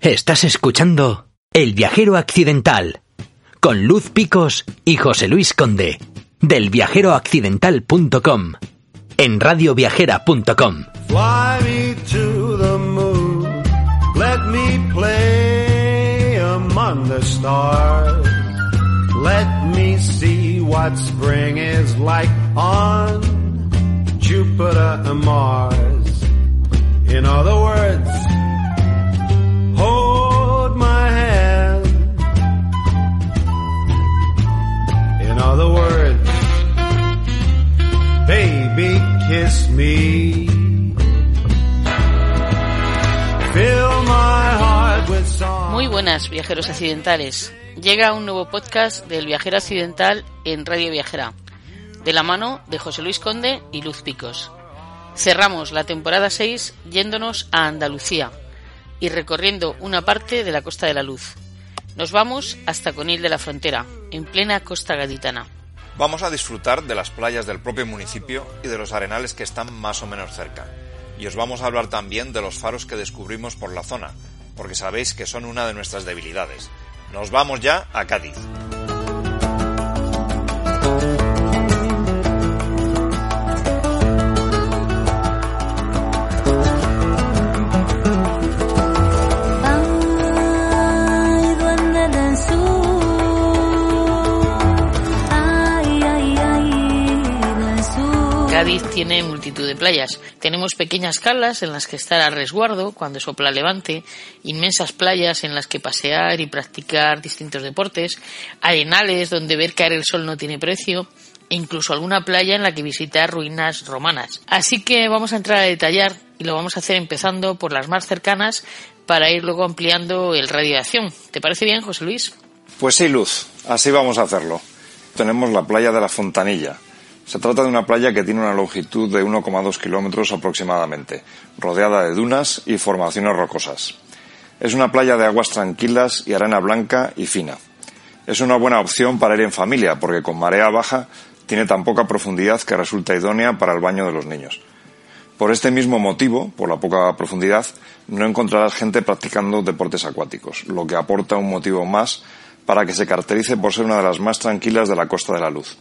Estás escuchando El Viajero Accidental con Luz Picos y José Luis Conde del viajeroaccidental.com en radioviajera.com. Fly me to the moon. Let me play among the stars. Let me see what spring is like on Jupiter and Mars. In other words, baby, kiss. Muy buenas, viajeros accidentales. Llega un nuevo podcast del viajero accidental en Radio Viajera, de la mano de José Luis Conde y Luz Picos. Cerramos la temporada 6 yéndonos a Andalucía y recorriendo una parte de la Costa de la Luz. Nos vamos hasta Conil de la Frontera, en plena costa gaditana. Vamos a disfrutar de las playas del propio municipio y de los arenales que están más o menos cerca. Y os vamos a hablar también de los faros que descubrimos por la zona, porque sabéis que son una de nuestras debilidades. Nos vamos ya a Cádiz. De playas. Tenemos pequeñas calas en las que estar a resguardo cuando sopla levante, inmensas playas en las que pasear y practicar distintos deportes, arenales donde ver caer el sol no tiene precio, e incluso alguna playa en la que visitar ruinas romanas. Así que vamos a entrar a detallar y lo vamos a hacer empezando por las más cercanas para ir luego ampliando el radio de acción. ¿Te parece bien, José Luis? Pues sí, Luz, así vamos a hacerlo. Tenemos la playa de la Fontanilla. Se trata de una playa que tiene una longitud de 1,2 kilómetros aproximadamente, rodeada de dunas y formaciones rocosas. Es una playa de aguas tranquilas y arena blanca y fina. Es una buena opción para ir en familia porque con marea baja tiene tan poca profundidad que resulta idónea para el baño de los niños. Por este mismo motivo, por la poca profundidad, no encontrarás gente practicando deportes acuáticos, lo que aporta un motivo más para que se caracterice por ser una de las más tranquilas de la Costa de la Luz.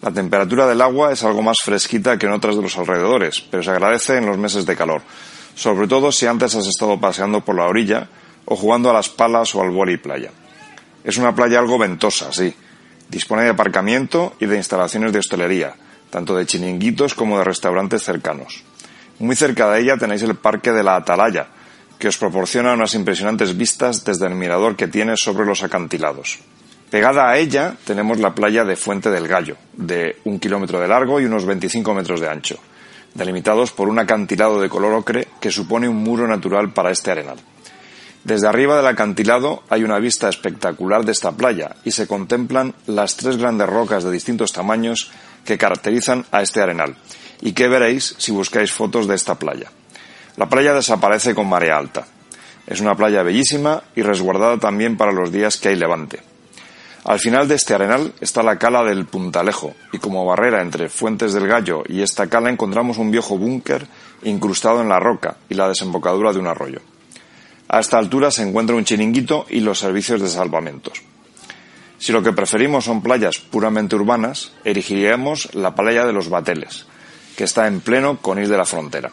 La temperatura del agua es algo más fresquita que en otras de los alrededores, pero se agradece en los meses de calor, sobre todo si antes has estado paseando por la orilla o jugando a las palas o al vóley playa. Es una playa algo ventosa, sí. Dispone de aparcamiento y de instalaciones de hostelería, tanto de chiringuitos como de restaurantes cercanos. Muy cerca de ella tenéis el Parque de la Atalaya, que os proporciona unas impresionantes vistas desde el mirador que tiene sobre los acantilados. Pegada a ella tenemos la playa de Fuente del Gallo, de un kilómetro de largo y unos 25 metros de ancho, delimitados por un acantilado de color ocre que supone un muro natural para este arenal. Desde arriba del acantilado hay una vista espectacular de esta playa y se contemplan las tres grandes rocas de distintos tamaños que caracterizan a este arenal y que veréis si buscáis fotos de esta playa. La playa desaparece con marea alta. Es una playa bellísima y resguardada también para los días que hay levante. Al final de este arenal está la cala del Puntalejo y como barrera entre Fuentes del Gallo y esta cala encontramos un viejo búnker incrustado en la roca y la desembocadura de un arroyo. A esta altura se encuentra un chiringuito y los servicios de salvamentos. Si lo que preferimos son playas puramente urbanas, erigiríamos la playa de los Bateles, que está en pleno Conil de la Frontera.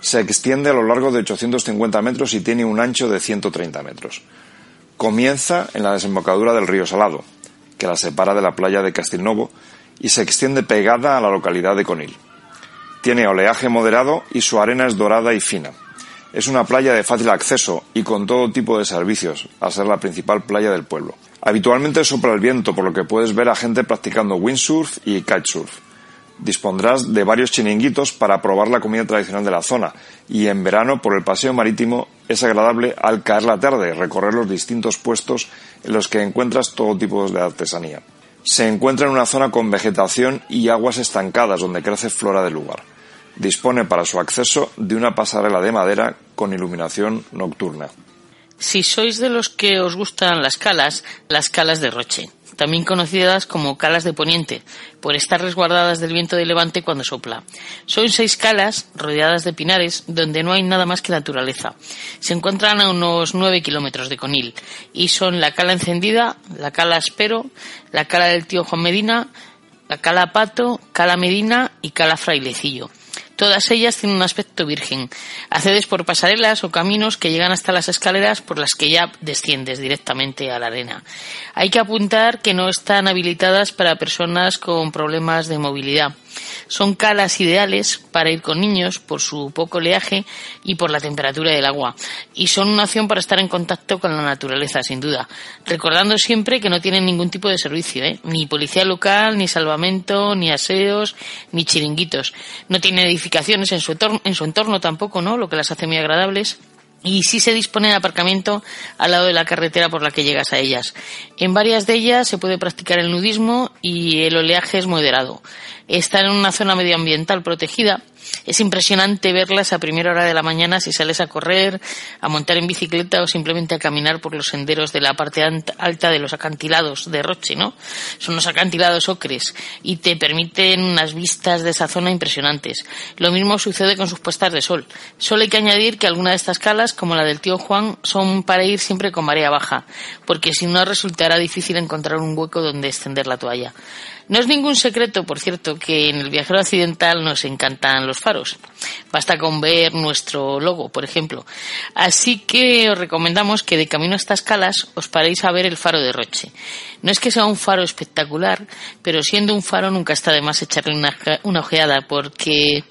Se extiende a lo largo de 850 metros y tiene un ancho de 130 metros. Comienza en la desembocadura del río Salado, que la separa de la playa de Castilnovo, y se extiende pegada a la localidad de Conil. Tiene oleaje moderado y su arena es dorada y fina. Es una playa de fácil acceso y con todo tipo de servicios, a ser la principal playa del pueblo. Habitualmente sopla el viento, por lo que puedes ver a gente practicando windsurf y kitesurf. Dispondrás de varios chiringuitos para probar la comida tradicional de la zona y en verano por el paseo marítimo es agradable al caer la tarde recorrer los distintos puestos en los que encuentras todo tipo de artesanía. Se encuentra en una zona con vegetación y aguas estancadas donde crece flora del lugar. Dispone para su acceso de una pasarela de madera con iluminación nocturna. Si sois de los que os gustan las calas, las calas de Roche, también conocidas como calas de Poniente, por estar resguardadas del viento de levante cuando sopla. Son seis calas rodeadas de pinares donde no hay nada más que naturaleza. Se encuentran a unos nueve kilómetros de Conil y son la cala encendida, la cala Espero, la cala del tío Juan Medina, la cala Pato, cala Medina y cala Frailecillo. Todas ellas tienen un aspecto virgen. Accedes por pasarelas o caminos que llegan hasta las escaleras por las que ya desciendes directamente a la arena. Hay que apuntar que no están habilitadas para personas con problemas de movilidad. Son calas ideales para ir con niños por su poco oleaje y por la temperatura del agua. Y son una opción para estar en contacto con la naturaleza, sin duda. Recordando siempre que no tienen ningún tipo de servicio, ¿eh? ni policía local, ni salvamento, ni aseos, ni chiringuitos. No tienen edificaciones en su, entorno, en su entorno tampoco, ¿no? Lo que las hace muy agradables y sí se dispone de aparcamiento al lado de la carretera por la que llegas a ellas. En varias de ellas se puede practicar el nudismo y el oleaje es moderado. Están en una zona medioambiental protegida. Es impresionante verlas a primera hora de la mañana si sales a correr, a montar en bicicleta o simplemente a caminar por los senderos de la parte alta de los acantilados de Roche, ¿no? Son unos acantilados ocres y te permiten unas vistas de esa zona impresionantes. Lo mismo sucede con sus puestas de sol. Solo hay que añadir que algunas de estas calas, como la del tío Juan, son para ir siempre con marea baja, porque si no resultará difícil encontrar un hueco donde extender la toalla. No es ningún secreto, por cierto, que en el viajero occidental nos encantan los faros. Basta con ver nuestro logo, por ejemplo. Así que os recomendamos que de camino a estas calas os paréis a ver el faro de Roche. No es que sea un faro espectacular, pero siendo un faro nunca está de más echarle una, una ojeada, porque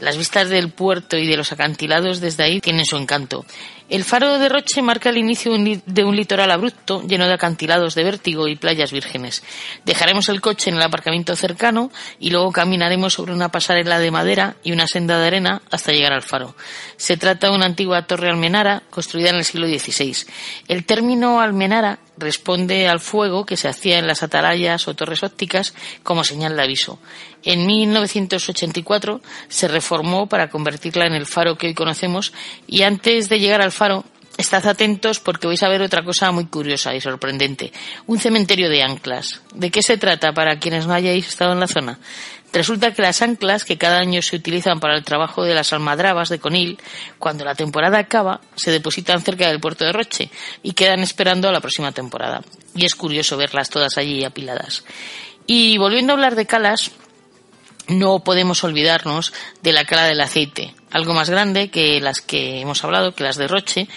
las vistas del puerto y de los acantilados desde ahí tienen su encanto. El faro de Roche marca el inicio de un litoral abrupto lleno de acantilados de vértigo y playas vírgenes. Dejaremos el coche en el aparcamiento cercano y luego caminaremos sobre una pasarela de madera y una senda de arena hasta llegar al faro. Se trata de una antigua torre almenara construida en el siglo XVI. El término almenara responde al fuego que se hacía en las atalayas o torres ópticas como señal de aviso. En 1984 se reformó para convertirla en el faro que hoy conocemos y antes de llegar al faro Estad atentos porque vais a ver otra cosa muy curiosa y sorprendente. Un cementerio de anclas. ¿De qué se trata para quienes no hayáis estado en la zona? Resulta que las anclas que cada año se utilizan para el trabajo de las almadrabas de Conil, cuando la temporada acaba, se depositan cerca del puerto de Roche y quedan esperando a la próxima temporada. Y es curioso verlas todas allí apiladas. Y volviendo a hablar de calas, no podemos olvidarnos de la cala del aceite, algo más grande que las que hemos hablado, que las de Roche.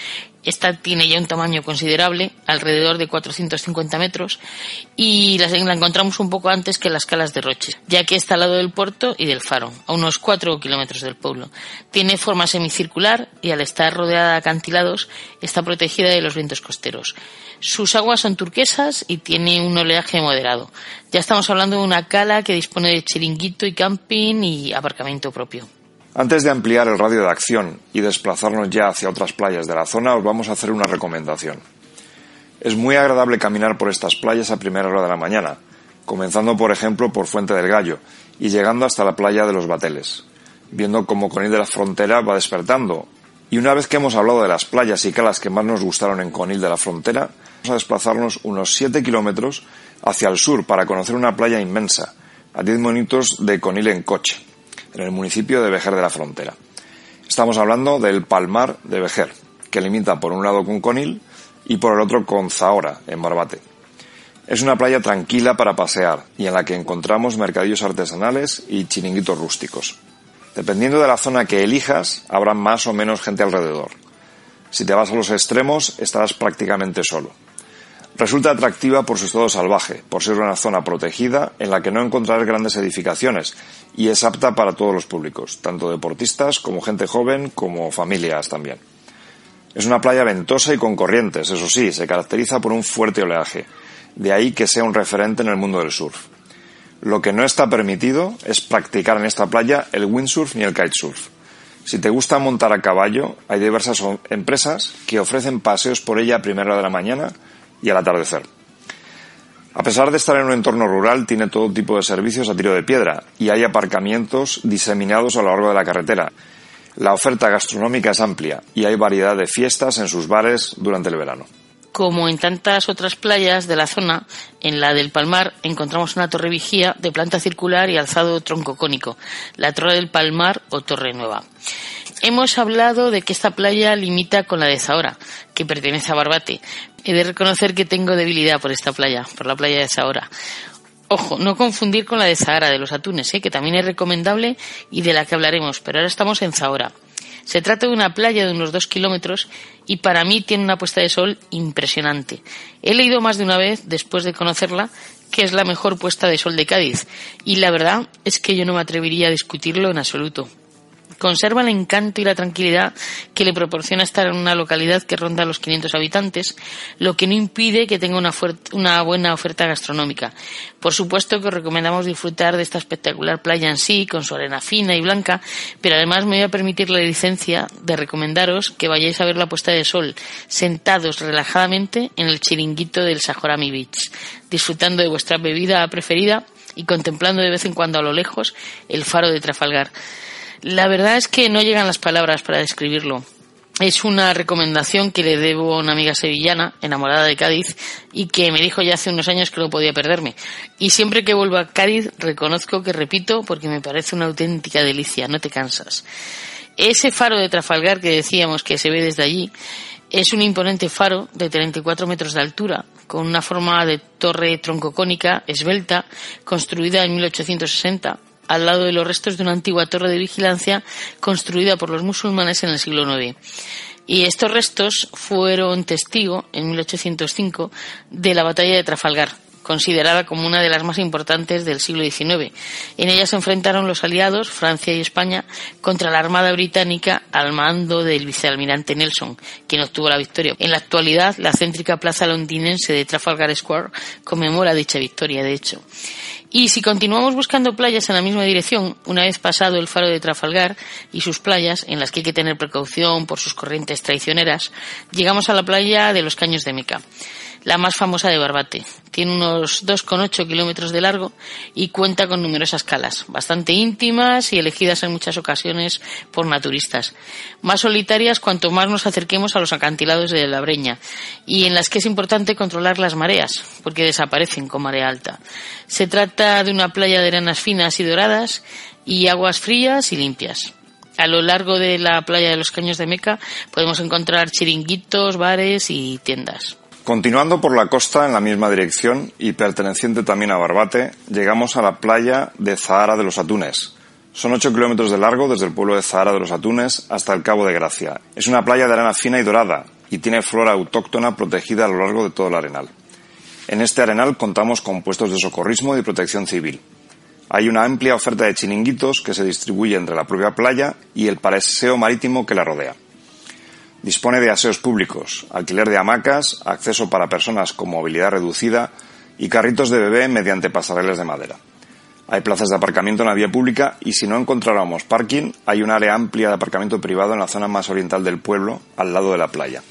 Esta tiene ya un tamaño considerable, alrededor de 450 metros, y la, encontramos un poco antes que las calas de Roche, ya que está al lado del puerto y del faro, a unos 4 kilómetros del pueblo. Tiene forma semicircular y al estar rodeada de acantilados está protegida de los vientos costeros. Sus aguas son turquesas y tiene un oleaje moderado. Ya estamos hablando de una cala que dispone de chiringuito y camping y aparcamiento propio. Antes de ampliar el radio de acción y desplazarnos ya hacia otras playas de la zona, os vamos a hacer una recomendación. Es muy agradable caminar por estas playas a primera hora de la mañana, comenzando por ejemplo por Fuente del Gallo y llegando hasta la playa de los Bateles, viendo cómo Conil de la Frontera va despertando. Y una vez que hemos hablado de las playas y calas que más nos gustaron en Conil de la Frontera, vamos a desplazarnos unos 7 kilómetros hacia el sur para conocer una playa inmensa, a 10 minutos de Conil en coche en el municipio de Vejer de la Frontera. Estamos hablando del Palmar de Vejer, que limita por un lado con Conil y por el otro con Zahora, en Barbate. Es una playa tranquila para pasear y en la que encontramos mercadillos artesanales y chiringuitos rústicos. Dependiendo de la zona que elijas, habrá más o menos gente alrededor. Si te vas a los extremos, estarás prácticamente solo. Resulta atractiva por su estado salvaje, por ser una zona protegida en la que no encontrarás grandes edificaciones y es apta para todos los públicos, tanto deportistas como gente joven como familias también. Es una playa ventosa y con corrientes, eso sí, se caracteriza por un fuerte oleaje, de ahí que sea un referente en el mundo del surf. Lo que no está permitido es practicar en esta playa el windsurf ni el kitesurf. Si te gusta montar a caballo, hay diversas empresas que ofrecen paseos por ella a primera hora de la mañana y al atardecer. A pesar de estar en un entorno rural, tiene todo tipo de servicios a tiro de piedra y hay aparcamientos diseminados a lo largo de la carretera. La oferta gastronómica es amplia y hay variedad de fiestas en sus bares durante el verano. Como en tantas otras playas de la zona, en la del Palmar encontramos una torre vigía de planta circular y alzado tronco cónico, la Torre del Palmar o Torre Nueva. Hemos hablado de que esta playa limita con la de Zahora, que pertenece a Barbate. He de reconocer que tengo debilidad por esta playa, por la playa de Zahora. Ojo, no confundir con la de Zahara de los atunes, ¿eh? que también es recomendable y de la que hablaremos, pero ahora estamos en Zahora. Se trata de una playa de unos dos kilómetros y para mí tiene una puesta de sol impresionante. He leído más de una vez, después de conocerla, que es la mejor puesta de sol de Cádiz y la verdad es que yo no me atrevería a discutirlo en absoluto. Conserva el encanto y la tranquilidad que le proporciona estar en una localidad que ronda los 500 habitantes, lo que no impide que tenga una, una buena oferta gastronómica. Por supuesto que os recomendamos disfrutar de esta espectacular playa en sí, con su arena fina y blanca, pero además me voy a permitir la licencia de recomendaros que vayáis a ver la puesta de sol, sentados relajadamente en el chiringuito del Sajorami Beach, disfrutando de vuestra bebida preferida y contemplando de vez en cuando a lo lejos el faro de Trafalgar. La verdad es que no llegan las palabras para describirlo. Es una recomendación que le debo a una amiga sevillana, enamorada de Cádiz, y que me dijo ya hace unos años que no podía perderme. Y siempre que vuelvo a Cádiz reconozco que repito porque me parece una auténtica delicia, no te cansas. Ese faro de Trafalgar que decíamos que se ve desde allí es un imponente faro de 34 metros de altura, con una forma de torre troncocónica esbelta, construida en 1860 al lado de los restos de una antigua torre de vigilancia construida por los musulmanes en el siglo IX. Y estos restos fueron testigo, en 1805, de la batalla de Trafalgar, considerada como una de las más importantes del siglo XIX. En ella se enfrentaron los aliados, Francia y España, contra la Armada Británica al mando del vicealmirante Nelson, quien obtuvo la victoria. En la actualidad, la céntrica plaza londinense de Trafalgar Square conmemora dicha victoria, de hecho. Y si continuamos buscando playas en la misma dirección, una vez pasado el faro de Trafalgar y sus playas, en las que hay que tener precaución por sus corrientes traicioneras, llegamos a la playa de los Caños de Meca, la más famosa de Barbate. Tiene unos 2,8 kilómetros de largo y cuenta con numerosas calas, bastante íntimas y elegidas en muchas ocasiones por naturistas. Más solitarias cuanto más nos acerquemos a los acantilados de la Breña y en las que es importante controlar las mareas, porque desaparecen con marea alta. Se trata de una playa de arenas finas y doradas y aguas frías y limpias. A lo largo de la playa de los Caños de Meca podemos encontrar chiringuitos, bares y tiendas. Continuando por la costa en la misma dirección y perteneciente también a Barbate, llegamos a la playa de Zahara de los Atunes. Son 8 kilómetros de largo desde el pueblo de Zahara de los Atunes hasta el Cabo de Gracia. Es una playa de arena fina y dorada y tiene flora autóctona protegida a lo largo de todo el arenal. En este arenal contamos con puestos de socorrismo y protección civil. Hay una amplia oferta de chiringuitos que se distribuye entre la propia playa y el paseo marítimo que la rodea. Dispone de aseos públicos, alquiler de hamacas, acceso para personas con movilidad reducida y carritos de bebé mediante pasarelas de madera. Hay plazas de aparcamiento en la vía pública y si no encontráramos parking, hay un área amplia de aparcamiento privado en la zona más oriental del pueblo, al lado de la playa.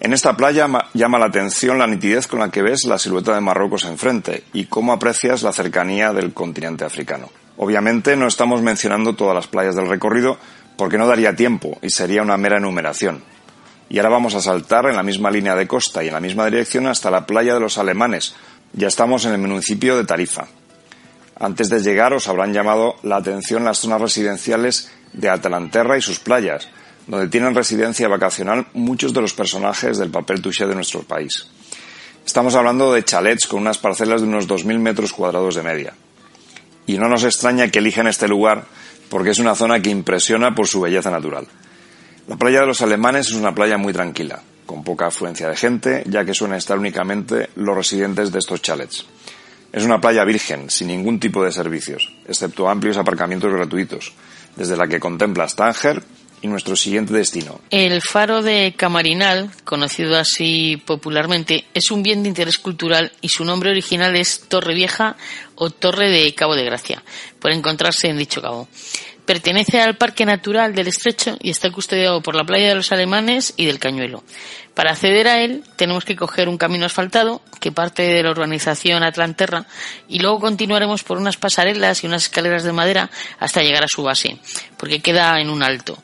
En esta playa ma- llama la atención la nitidez con la que ves la silueta de Marruecos enfrente y cómo aprecias la cercanía del continente africano. Obviamente no estamos mencionando todas las playas del recorrido porque no daría tiempo y sería una mera enumeración. Y ahora vamos a saltar en la misma línea de costa y en la misma dirección hasta la playa de los alemanes. Ya estamos en el municipio de Tarifa. Antes de llegar os habrán llamado la atención las zonas residenciales de Atalanterra y sus playas, donde tienen residencia vacacional muchos de los personajes del papel touché de nuestro país. Estamos hablando de chalets con unas parcelas de unos 2.000 metros cuadrados de media. Y no nos extraña que elijan este lugar porque es una zona que impresiona por su belleza natural. La playa de los alemanes es una playa muy tranquila, con poca afluencia de gente, ya que suelen estar únicamente los residentes de estos chalets. Es una playa virgen, sin ningún tipo de servicios, excepto amplios aparcamientos gratuitos, desde la que contemplas Tánger El faro de Camarinal, conocido así popularmente, es un bien de interés cultural y su nombre original es Torre Vieja o Torre de Cabo de Gracia, por encontrarse en dicho cabo. Pertenece al Parque Natural del Estrecho y está custodiado por la Playa de los Alemanes y del Cañuelo. Para acceder a él tenemos que coger un camino asfaltado que parte de la urbanización Atlanterra y luego continuaremos por unas pasarelas y unas escaleras de madera hasta llegar a su base, porque queda en un alto.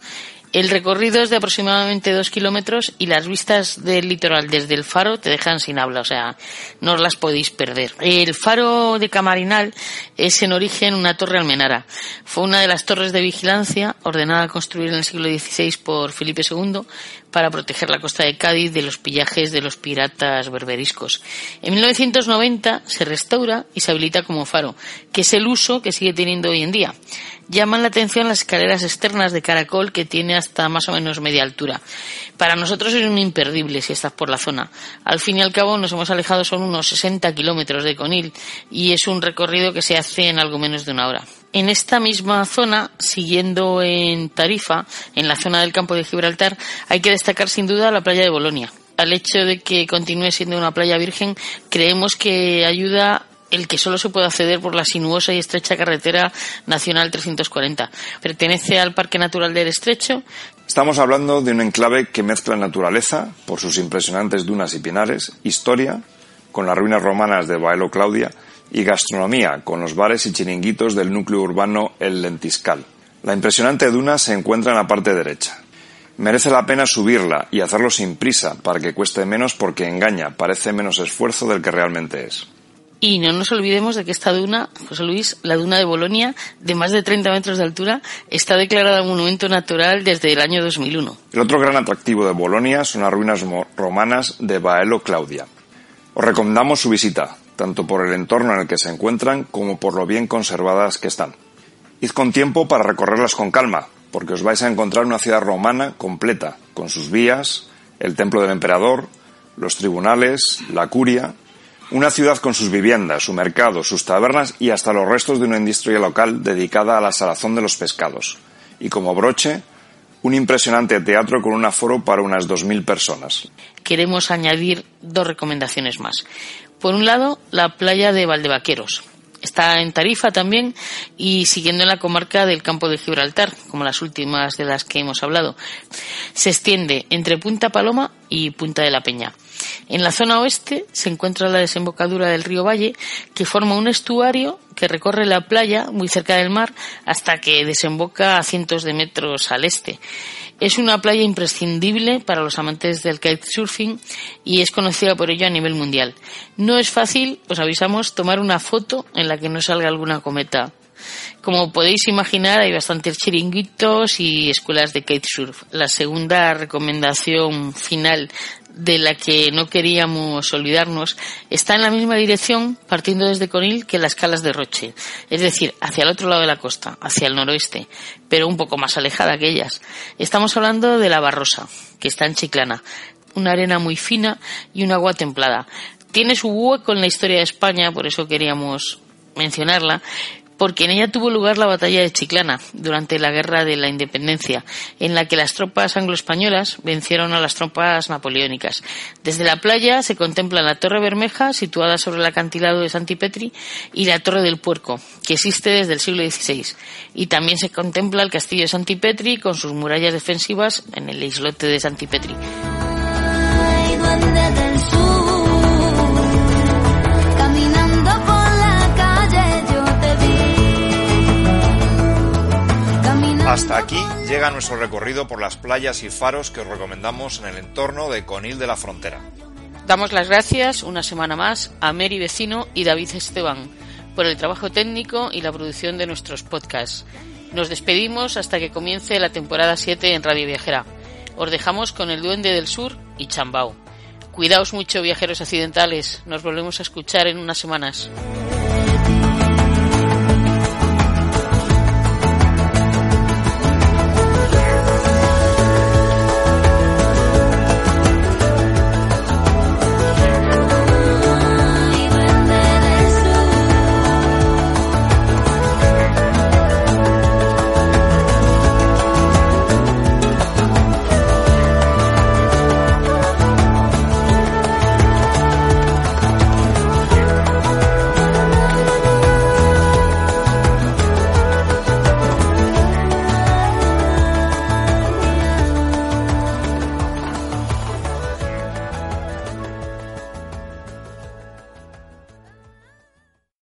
El recorrido es de aproximadamente dos kilómetros y las vistas del litoral desde el faro te dejan sin habla, o sea, no las podéis perder. El faro de Camarinal es en origen una torre almenara. Fue una de las torres de vigilancia ordenada a construir en el siglo XVI por Felipe II para proteger la costa de Cádiz de los pillajes de los piratas berberiscos. En 1990 se restaura y se habilita como faro, que es el uso que sigue teniendo hoy en día. Llaman la atención las escaleras externas de caracol que tiene hasta más o menos media altura. Para nosotros es un imperdible si estás por la zona. Al fin y al cabo nos hemos alejado son unos 60 kilómetros de Conil y es un recorrido que se hace en algo menos de una hora. En esta misma zona, siguiendo en Tarifa, en la zona del campo de Gibraltar, hay que destacar sin duda la playa de Bolonia. Al hecho de que continúe siendo una playa virgen, creemos que ayuda el que solo se puede acceder por la sinuosa y estrecha carretera nacional 340. Pertenece al Parque Natural del Estrecho. Estamos hablando de un enclave que mezcla naturaleza, por sus impresionantes dunas y pinares, historia, con las ruinas romanas de Baelo Claudia, y gastronomía, con los bares y chiringuitos del núcleo urbano El Lentiscal. La impresionante duna se encuentra en la parte derecha. Merece la pena subirla y hacerlo sin prisa para que cueste menos porque engaña, parece menos esfuerzo del que realmente es. Y no nos olvidemos de que esta duna, José Luis, la duna de Bolonia, de más de 30 metros de altura, está declarada monumento natural desde el año 2001. El otro gran atractivo de Bolonia son las ruinas romanas de Baelo Claudia. Os recomendamos su visita, tanto por el entorno en el que se encuentran como por lo bien conservadas que están. Id con tiempo para recorrerlas con calma, porque os vais a encontrar una ciudad romana completa, con sus vías, el templo del emperador, los tribunales, la curia, una ciudad con sus viviendas, su mercado, sus tabernas y hasta los restos de una industria local dedicada a la salazón de los pescados. Y como broche, un impresionante teatro con un aforo para unas 2.000 personas. Queremos añadir dos recomendaciones más. Por un lado, la playa de Valdevaqueros. Está en Tarifa también y siguiendo en la comarca del campo de Gibraltar, como las últimas de las que hemos hablado. Se extiende entre Punta Paloma y Punta de la Peña. En la zona oeste se encuentra la desembocadura del río Valle, que forma un estuario que recorre la playa muy cerca del mar hasta que desemboca a cientos de metros al este. Es una playa imprescindible para los amantes del kitesurfing y es conocida por ello a nivel mundial. No es fácil, os avisamos, tomar una foto en la que no salga alguna cometa. Como podéis imaginar, hay bastantes chiringuitos y escuelas de kitesurf. La segunda recomendación final de la que no queríamos olvidarnos está en la misma dirección partiendo desde Conil que las calas de Roche, es decir, hacia el otro lado de la costa, hacia el noroeste, pero un poco más alejada que ellas. Estamos hablando de la Barrosa, que está en Chiclana, una arena muy fina y un agua templada. Tiene su hueco en la historia de España, por eso queríamos mencionarla, porque en ella tuvo lugar la batalla de Chiclana durante la Guerra de la Independencia, en la que las tropas anglo-españolas vencieron a las tropas napoleónicas. Desde la playa se contempla la Torre Bermeja, situada sobre el acantilado de Santipetri, y la Torre del Puerco, que existe desde el siglo XVI. Y también se contempla el castillo de Santipetri con sus murallas defensivas en el islote de Santipetri. Aquí llega nuestro recorrido por las playas y faros que os recomendamos en el entorno de Conil de la Frontera. Damos las gracias una semana más a Mary Vecino y David Esteban por el trabajo técnico y la producción de nuestros podcasts. Nos despedimos hasta que comience la temporada 7 en Radio Viajera. Os dejamos con el Duende del Sur y Chambao. Cuidaos mucho, viajeros accidentales. Nos volvemos a escuchar en unas semanas.